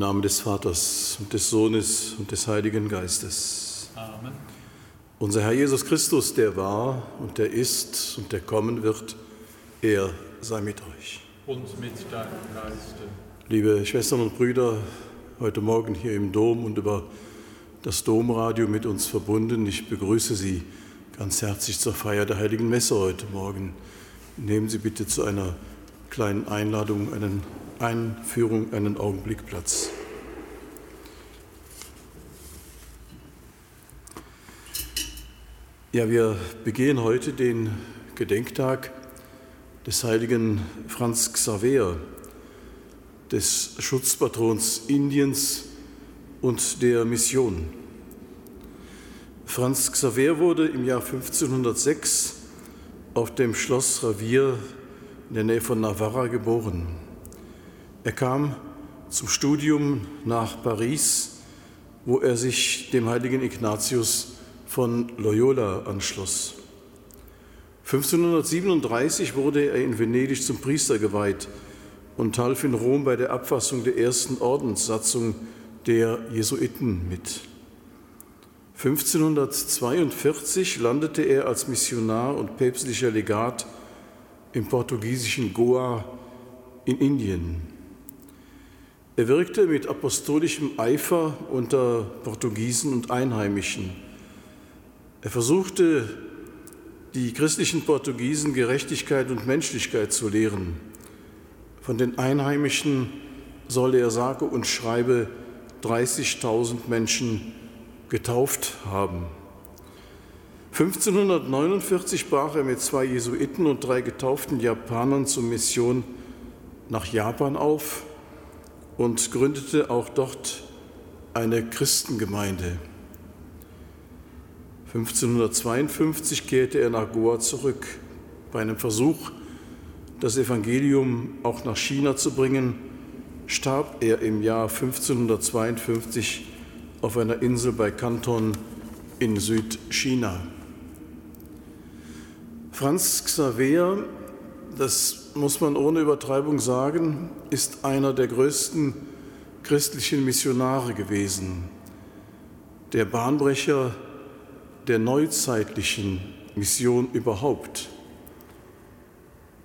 Im Namen des Vaters und des Sohnes und des Heiligen Geistes. Amen. Unser Herr Jesus Christus, der war und der ist und der kommen wird, er sei mit euch. Und mit deinem Geiste. Liebe Schwestern und Brüder, heute Morgen hier im Dom und über das Domradio mit uns verbunden, ich begrüße Sie ganz herzlich zur Feier der Heiligen Messe heute Morgen. Nehmen Sie bitte zu einer kleinen Einladung, einen Einführung, einen Augenblick Platz. Ja, wir begehen heute den Gedenktag des heiligen Franz Xaver, des Schutzpatrons Indiens und der Mission. Franz Xaver wurde im Jahr 1506 auf dem Schloss Ravier in der Nähe von Navarra geboren. Er kam zum Studium nach Paris, wo er sich dem heiligen Ignatius von Loyola anschloss. 1537 wurde er in Venedig zum Priester geweiht und half in Rom bei der Abfassung der ersten Ordenssatzung der Jesuiten mit. 1542 landete er als Missionar und päpstlicher Legat im portugiesischen Goa in Indien. Er wirkte mit apostolischem Eifer unter Portugiesen und Einheimischen. Er versuchte, die christlichen Portugiesen Gerechtigkeit und Menschlichkeit zu lehren. Von den Einheimischen soll er sage und schreibe 30.000 Menschen getauft haben. 1549 brach er mit zwei Jesuiten und drei getauften Japanern zur Mission nach Japan auf und gründete auch dort eine Christengemeinde. 1552 kehrte er nach Goa zurück. Bei einem Versuch, das Evangelium auch nach China zu bringen, starb er im Jahr 1552 auf einer Insel bei Kanton in Südchina. Franz Xaver, das muss man ohne Übertreibung sagen, ist einer der größten christlichen Missionare gewesen, der Bahnbrecher der neuzeitlichen Mission überhaupt.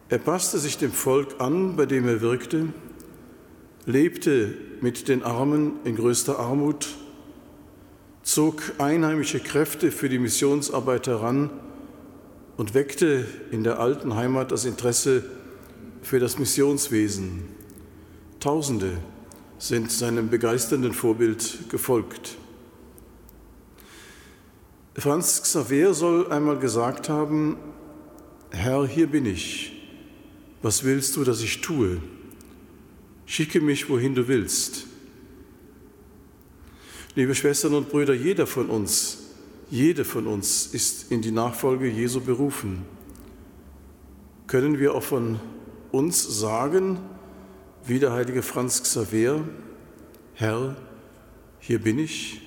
Er passte sich dem Volk an, bei dem er wirkte, lebte mit den Armen in größter Armut, zog einheimische Kräfte für die Missionsarbeit heran und weckte in der alten Heimat das Interesse für das Missionswesen. Tausende sind seinem begeisternden Vorbild gefolgt. Franz Xaver soll einmal gesagt haben, Herr, hier bin ich. Was willst du, dass ich tue? Schicke mich, wohin du willst. Liebe Schwestern und Brüder, jeder von uns, jede von uns ist in die Nachfolge Jesu berufen. Können wir auch von uns sagen, wie der heilige Franz Xaver, Herr, hier bin ich,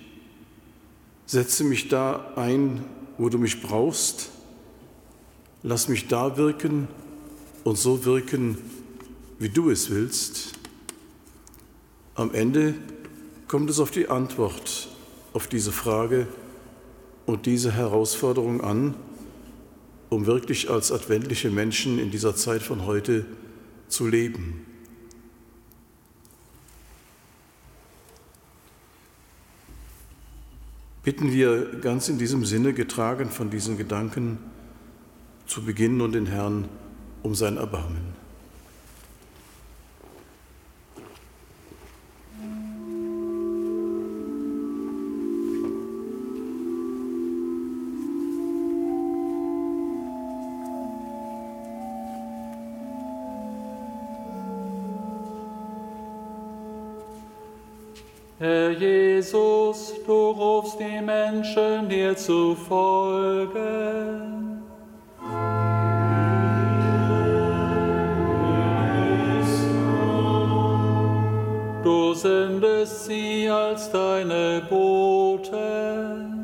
Setze mich da ein, wo du mich brauchst. Lass mich da wirken und so wirken, wie du es willst. Am Ende kommt es auf die Antwort auf diese Frage und diese Herausforderung an, um wirklich als adventliche Menschen in dieser Zeit von heute zu leben. bitten wir ganz in diesem Sinne, getragen von diesen Gedanken, zu beginnen und den Herrn um sein Erbarmen. Herr Jesus, du rufst die Menschen dir zu folgen. Du sendest sie als deine Boten.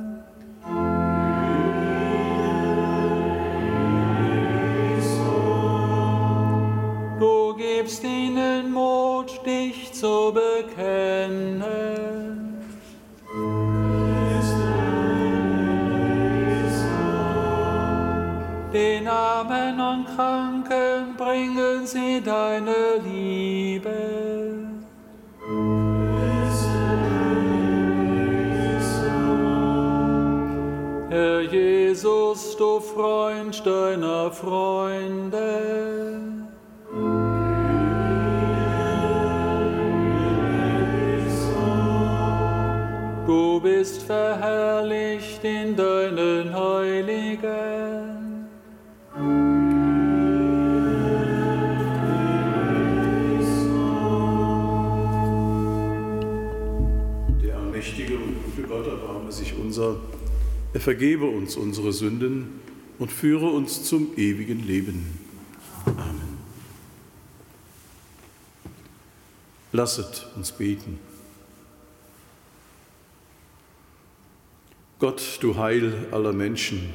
Du gibst ihnen Mut, dich zu bekennen. Freund deiner Freunde. Du bist verherrlicht in deinen Heiligen. Der allmächtige und gute Gott erbarme sich unser, er vergebe uns unsere Sünden und führe uns zum ewigen Leben. Amen. Lasset uns beten. Gott, du Heil aller Menschen,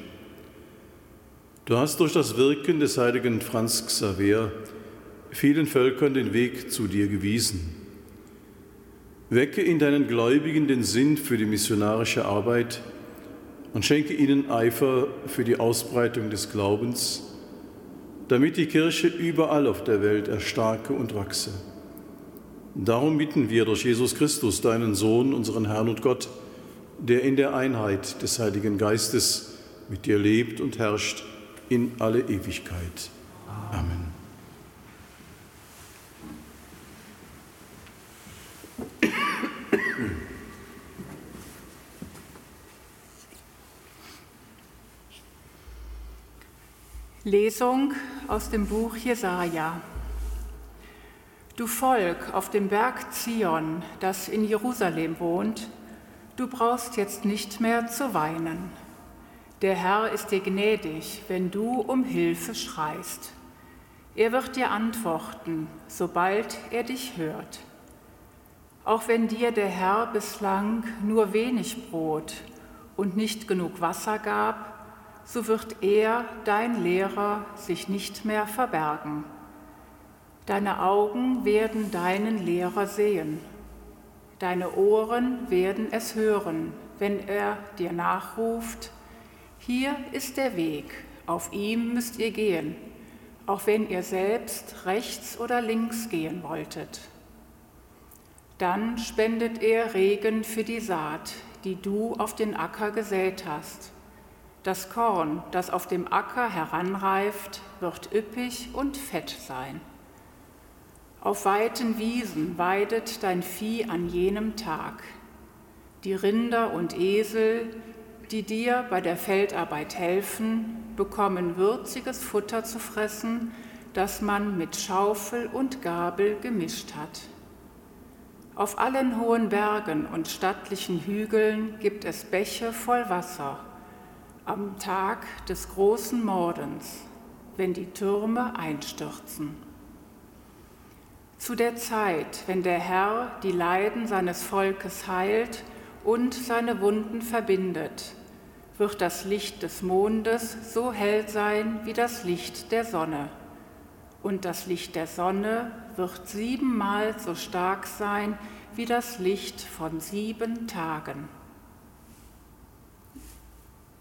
du hast durch das Wirken des heiligen Franz Xaver vielen Völkern den Weg zu dir gewiesen. Wecke in deinen Gläubigen den Sinn für die missionarische Arbeit und schenke ihnen Eifer für die Ausbreitung des Glaubens, damit die Kirche überall auf der Welt erstarke und wachse. Darum bitten wir durch Jesus Christus, deinen Sohn, unseren Herrn und Gott, der in der Einheit des Heiligen Geistes mit dir lebt und herrscht in alle Ewigkeit. Amen. Lesung aus dem Buch Jesaja. Du Volk auf dem Berg Zion, das in Jerusalem wohnt, du brauchst jetzt nicht mehr zu weinen. Der Herr ist dir gnädig, wenn du um Hilfe schreist. Er wird dir antworten, sobald er dich hört. Auch wenn dir der Herr bislang nur wenig Brot und nicht genug Wasser gab, so wird er, dein Lehrer, sich nicht mehr verbergen. Deine Augen werden deinen Lehrer sehen. Deine Ohren werden es hören, wenn er dir nachruft, hier ist der Weg, auf ihm müsst ihr gehen, auch wenn ihr selbst rechts oder links gehen wolltet. Dann spendet er Regen für die Saat, die du auf den Acker gesät hast das Korn, das auf dem Acker heranreift, wird üppig und fett sein. Auf weiten Wiesen weidet dein Vieh an jenem Tag. Die Rinder und Esel, die dir bei der Feldarbeit helfen, bekommen würziges Futter zu fressen, das man mit Schaufel und Gabel gemischt hat. Auf allen hohen Bergen und stattlichen Hügeln gibt es Bäche voll Wasser am Tag des großen Mordens, wenn die Türme einstürzen. Zu der Zeit, wenn der Herr die Leiden seines Volkes heilt und seine Wunden verbindet, wird das Licht des Mondes so hell sein wie das Licht der Sonne. Und das Licht der Sonne wird siebenmal so stark sein wie das Licht von sieben Tagen.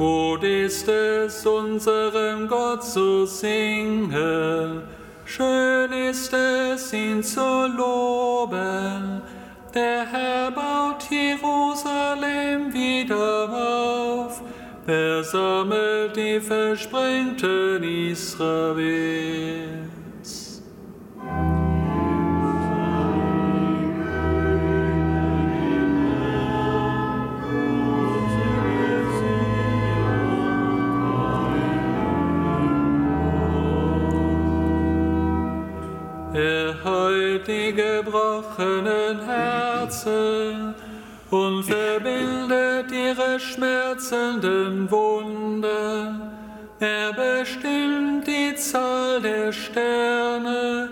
Gut ist es, unserem Gott zu singen, schön ist es, ihn zu loben. Der Herr baut Jerusalem wieder auf, er sammelt die Versprengten Israels. Die gebrochenen Herzen und verbindet ihre schmerzenden Wunden. Er bestimmt die Zahl der Sterne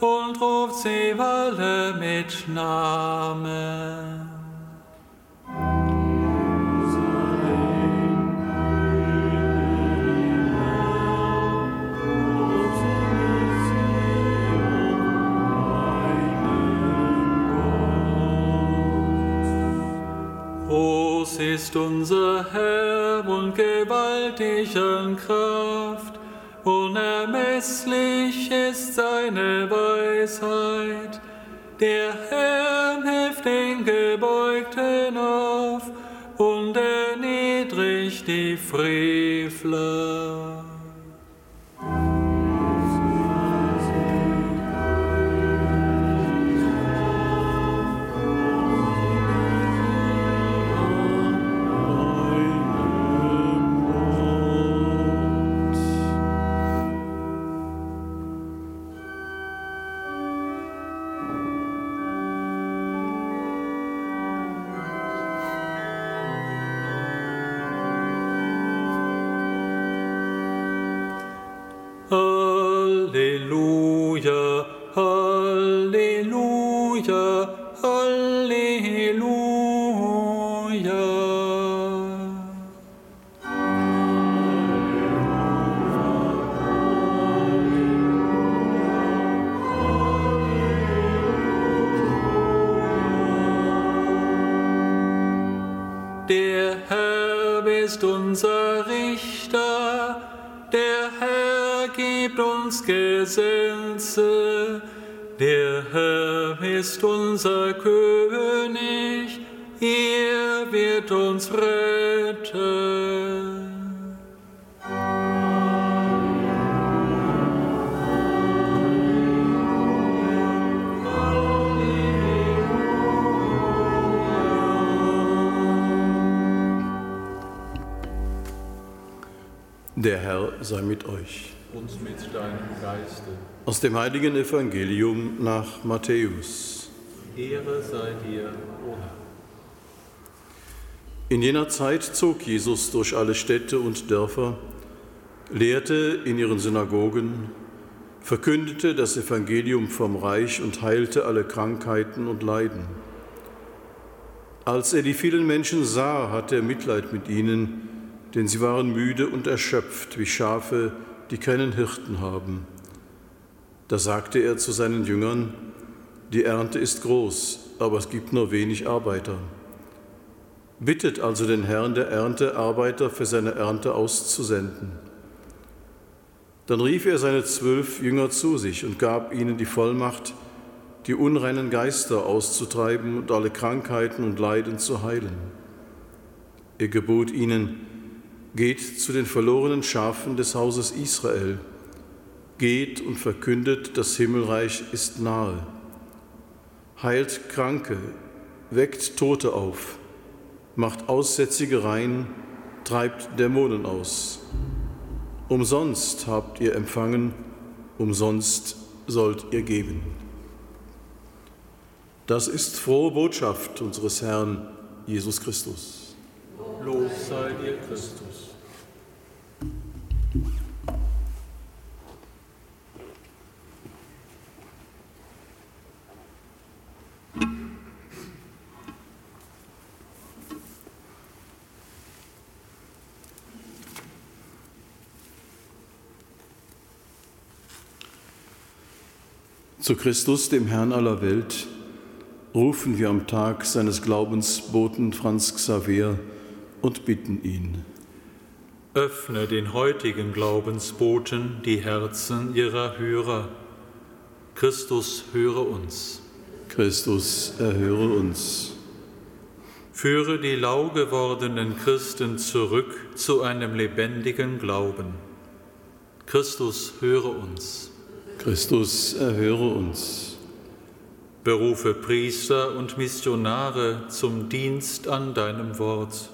und ruft sie alle mit Namen. Ist unser Herr und gewaltig an Kraft, unermesslich ist seine Weisheit. Der Herr hilft den Gebeugten auf und erniedrigt die Frevler. Gesetze. Der Herr ist unser König, er wird uns retten. Der Herr sei mit euch und mit deinem Geiste. Aus dem heiligen Evangelium nach Matthäus. Ehre sei dir, o Herr. In jener Zeit zog Jesus durch alle Städte und Dörfer, lehrte in ihren Synagogen, verkündete das Evangelium vom Reich und heilte alle Krankheiten und Leiden. Als er die vielen Menschen sah, hatte er Mitleid mit ihnen, denn sie waren müde und erschöpft wie Schafe, die keinen Hirten haben. Da sagte er zu seinen Jüngern, die Ernte ist groß, aber es gibt nur wenig Arbeiter. Bittet also den Herrn der Ernte, Arbeiter für seine Ernte auszusenden. Dann rief er seine zwölf Jünger zu sich und gab ihnen die Vollmacht, die unreinen Geister auszutreiben und alle Krankheiten und Leiden zu heilen. Er gebot ihnen, Geht zu den verlorenen Schafen des Hauses Israel. Geht und verkündet, das Himmelreich ist nahe. Heilt Kranke, weckt Tote auf, macht Aussätzige rein, treibt Dämonen aus. Umsonst habt ihr empfangen, umsonst sollt ihr geben. Das ist frohe Botschaft unseres Herrn Jesus Christus. Lob sei dir, Christus. Zu Christus, dem Herrn aller Welt, rufen wir am Tag seines Glaubens Boten Franz Xaver und bitten ihn. Öffne den heutigen Glaubensboten die Herzen ihrer Hörer. Christus, höre uns. Christus, erhöre uns. Führe die lau gewordenen Christen zurück zu einem lebendigen Glauben. Christus, höre uns. Christus, erhöre uns. Berufe Priester und Missionare zum Dienst an deinem Wort.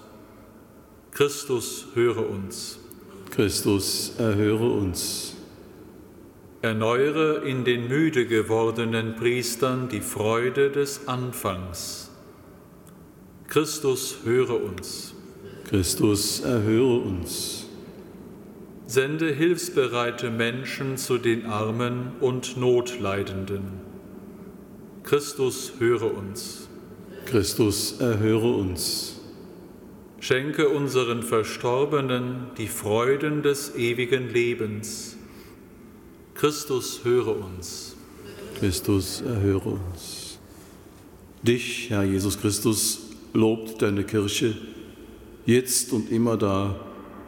Christus, höre uns. Christus, erhöre uns. Erneuere in den müde gewordenen Priestern die Freude des Anfangs. Christus, höre uns. Christus, erhöre uns. Sende hilfsbereite Menschen zu den Armen und Notleidenden. Christus, höre uns. Christus, erhöre uns. Schenke unseren Verstorbenen die Freuden des ewigen Lebens. Christus, höre uns. Christus, erhöre uns. Dich, Herr Jesus Christus, lobt deine Kirche, jetzt und immer da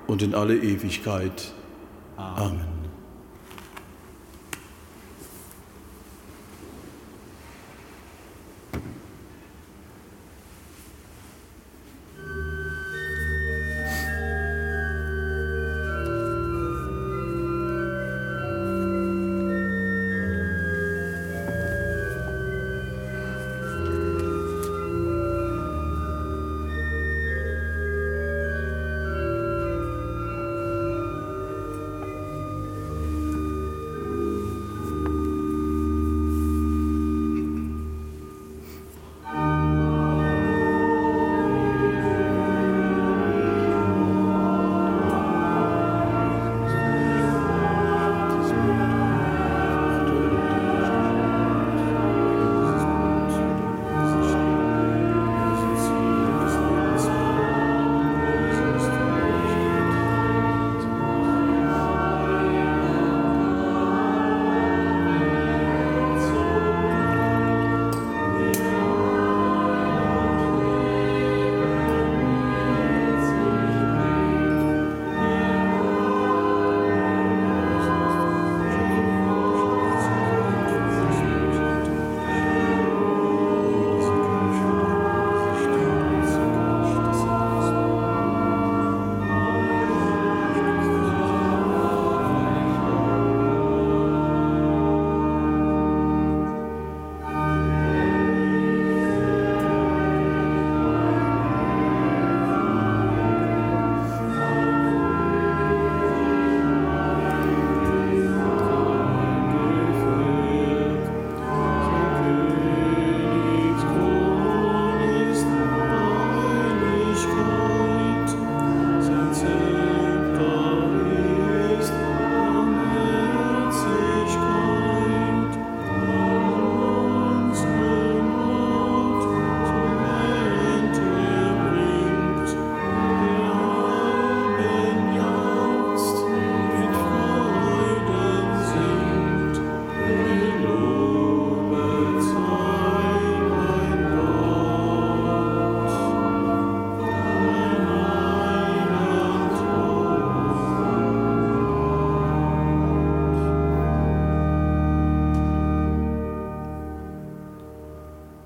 und in alle Ewigkeit. Amen.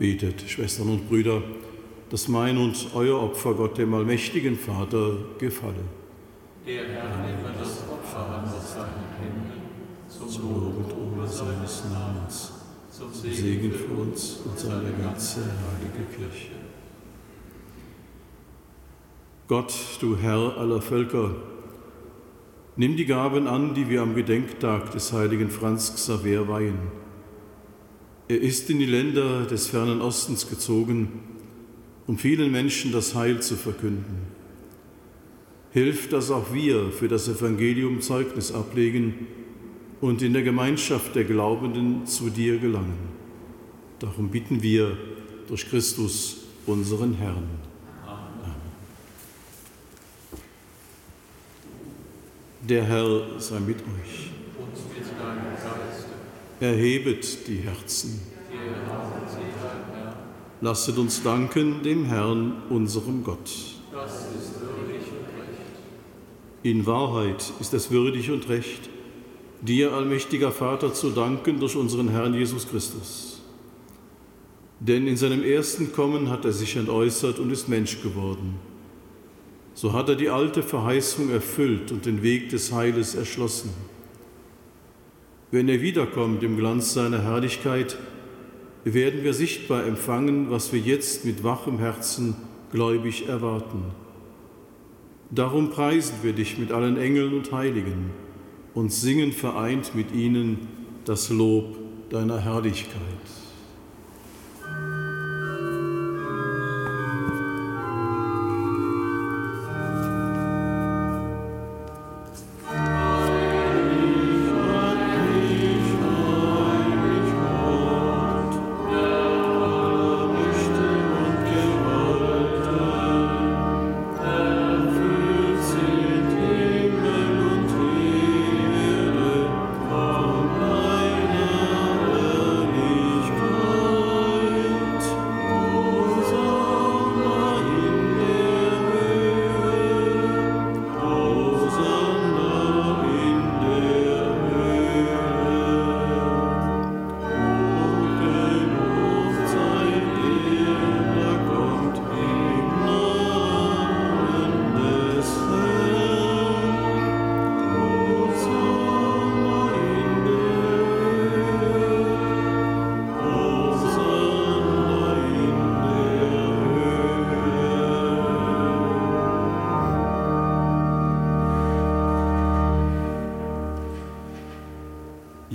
Betet, Schwestern und Brüder, dass mein und euer Opfer Gott, dem allmächtigen Vater, gefalle. Der Herr nehme das Opfer an aus seinen Händen zum Lob und Ruhe seines Namens, zum Segen für uns und seine ganze heilige Kirche. Gott, du Herr aller Völker, nimm die Gaben an, die wir am Gedenktag des heiligen Franz Xaver weihen er ist in die Länder des fernen Ostens gezogen, um vielen Menschen das Heil zu verkünden. Hilf, dass auch wir für das Evangelium Zeugnis ablegen und in der Gemeinschaft der Glaubenden zu dir gelangen. Darum bitten wir durch Christus, unseren Herrn. Amen. Der Herr sei mit euch. Erhebet die Herzen. Lasset uns danken dem Herrn, unserem Gott. In Wahrheit ist es würdig und recht, dir, allmächtiger Vater, zu danken durch unseren Herrn Jesus Christus. Denn in seinem ersten Kommen hat er sich entäußert und ist Mensch geworden. So hat er die alte Verheißung erfüllt und den Weg des Heiles erschlossen. Wenn er wiederkommt im Glanz seiner Herrlichkeit, werden wir sichtbar empfangen, was wir jetzt mit wachem Herzen gläubig erwarten. Darum preisen wir dich mit allen Engeln und Heiligen und singen vereint mit ihnen das Lob deiner Herrlichkeit.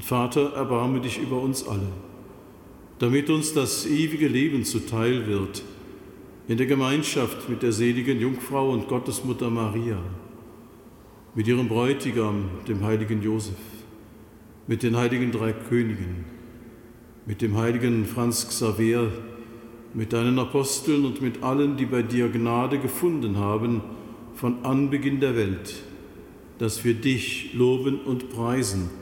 Vater, erbarme dich über uns alle, damit uns das ewige Leben zuteil wird, in der Gemeinschaft mit der seligen Jungfrau und Gottesmutter Maria, mit ihrem Bräutigam, dem heiligen Josef, mit den heiligen drei Königen, mit dem heiligen Franz Xaver, mit deinen Aposteln und mit allen, die bei dir Gnade gefunden haben von Anbeginn der Welt, dass wir dich loben und preisen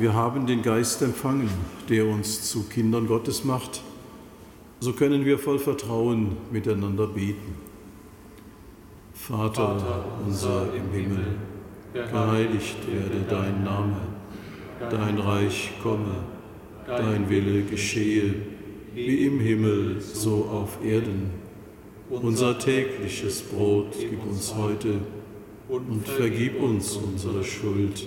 Wir haben den Geist empfangen, der uns zu Kindern Gottes macht. So können wir voll Vertrauen miteinander beten. Vater, Vater unser im Himmel, geheiligt werde dein Name, dein Reich komme, dein Wille geschehe, wie im Himmel, so auf Erden. Unser tägliches Brot gib uns heute und vergib uns unsere Schuld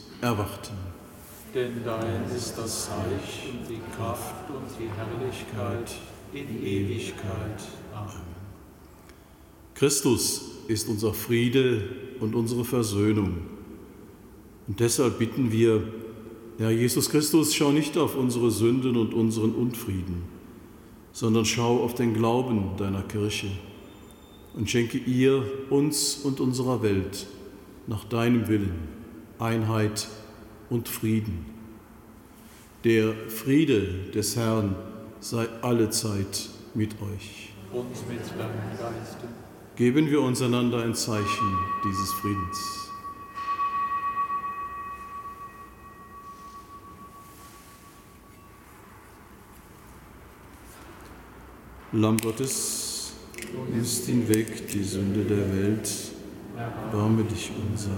erwarten. Denn dein ist das Reich und die Kraft und die Herrlichkeit in Ewigkeit. Amen. Christus ist unser Friede und unsere Versöhnung. Und deshalb bitten wir, Herr Jesus Christus, schau nicht auf unsere Sünden und unseren Unfrieden, sondern schau auf den Glauben deiner Kirche und schenke ihr, uns und unserer Welt nach deinem Willen Einheit und Frieden. Der Friede des Herrn sei allezeit mit euch. Und mit deinem Geiste. Geben wir uns einander ein Zeichen dieses Friedens. Lamm Gottes, nimmst hinweg die Sünde der Welt, barme dich unser.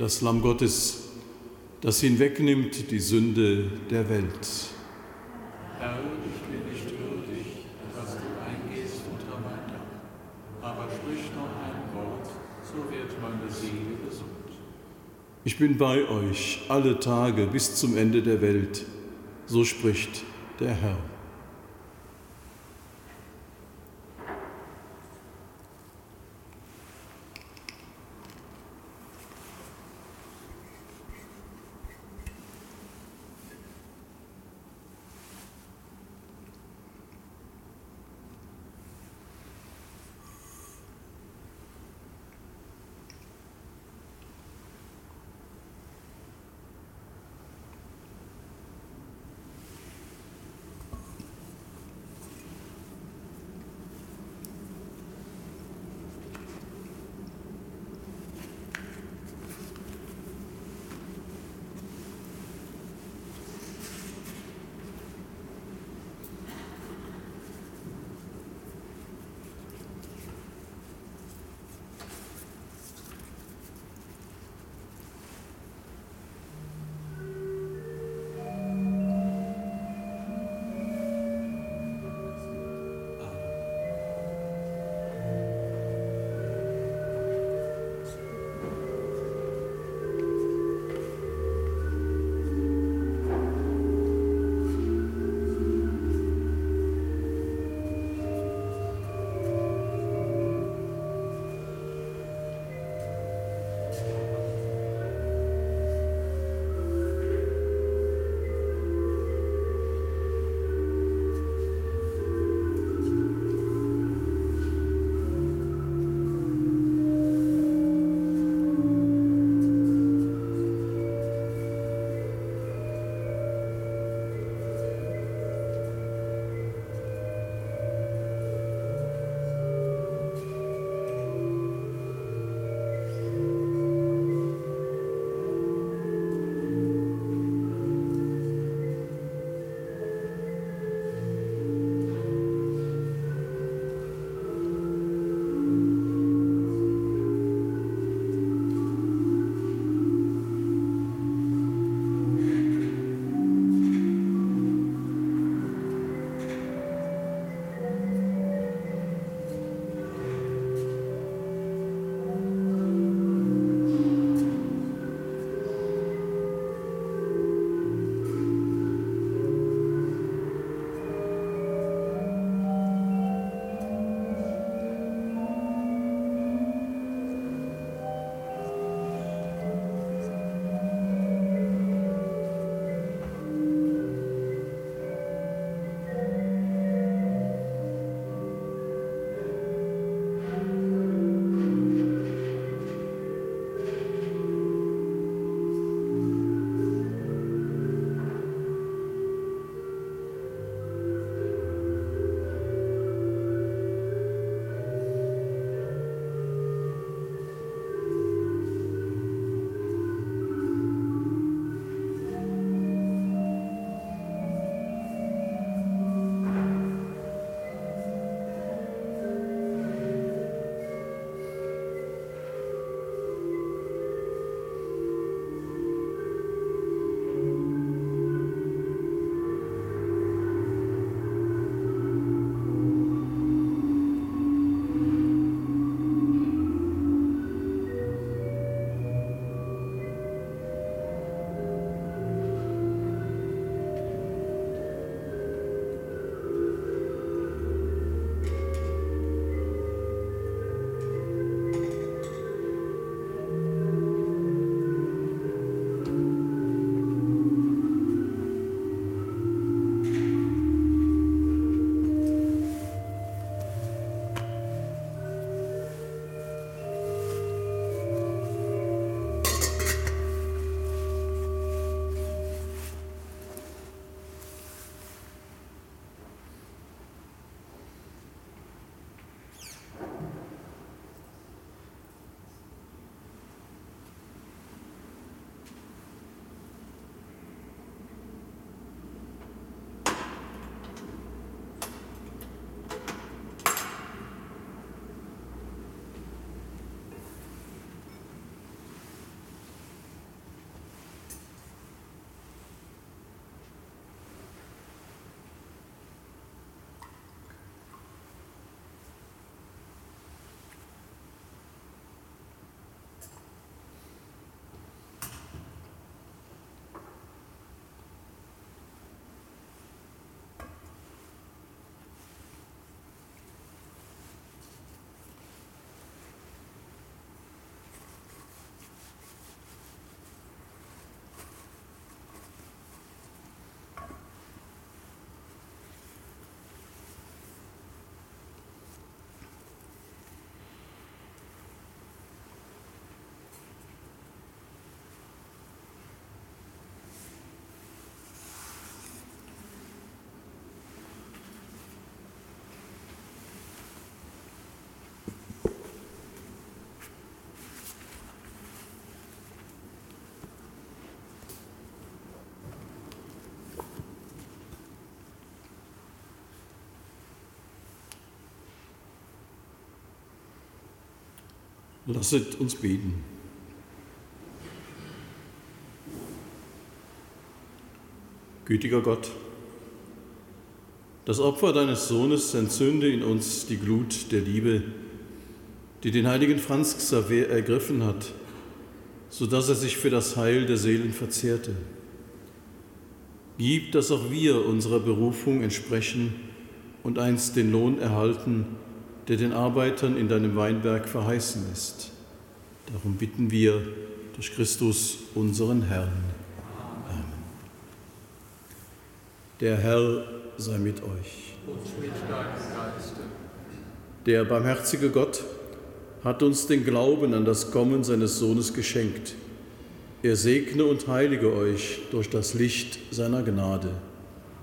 das Lamm Gottes, das hinwegnimmt die Sünde der Welt. Herr, ich bin nicht würdig, dass du eingehst unter mein Dach, aber sprich noch ein Wort, so wird meine Seele gesund. Ich bin bei euch alle Tage bis zum Ende der Welt, so spricht der Herr. Lasset uns beten. Gütiger Gott, das Opfer deines Sohnes entzünde in uns die Glut der Liebe, die den heiligen Franz Xaver ergriffen hat, sodass er sich für das Heil der Seelen verzehrte. Gib, dass auch wir unserer Berufung entsprechen und einst den Lohn erhalten, der den Arbeitern in deinem Weinberg verheißen ist. Darum bitten wir durch Christus, unseren Herrn. Amen. Der Herr sei mit euch. Und mit deinem Geiste. Der barmherzige Gott hat uns den Glauben an das Kommen seines Sohnes geschenkt. Er segne und heilige euch durch das Licht seiner Gnade.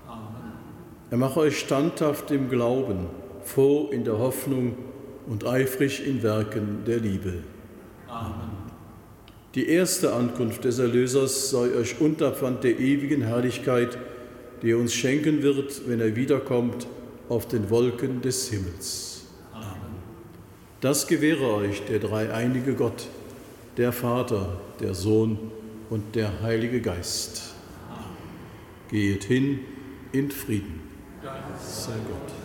Amen. Er mache euch standhaft im Glauben, froh in der Hoffnung und eifrig in Werken der Liebe. Amen. Die erste Ankunft des Erlösers sei euch Unterpfand der ewigen Herrlichkeit, die er uns schenken wird, wenn er wiederkommt auf den Wolken des Himmels. Amen. Das gewähre euch der dreieinige Gott, der Vater, der Sohn und der Heilige Geist. Geht hin in Frieden. Dank Sei Gott.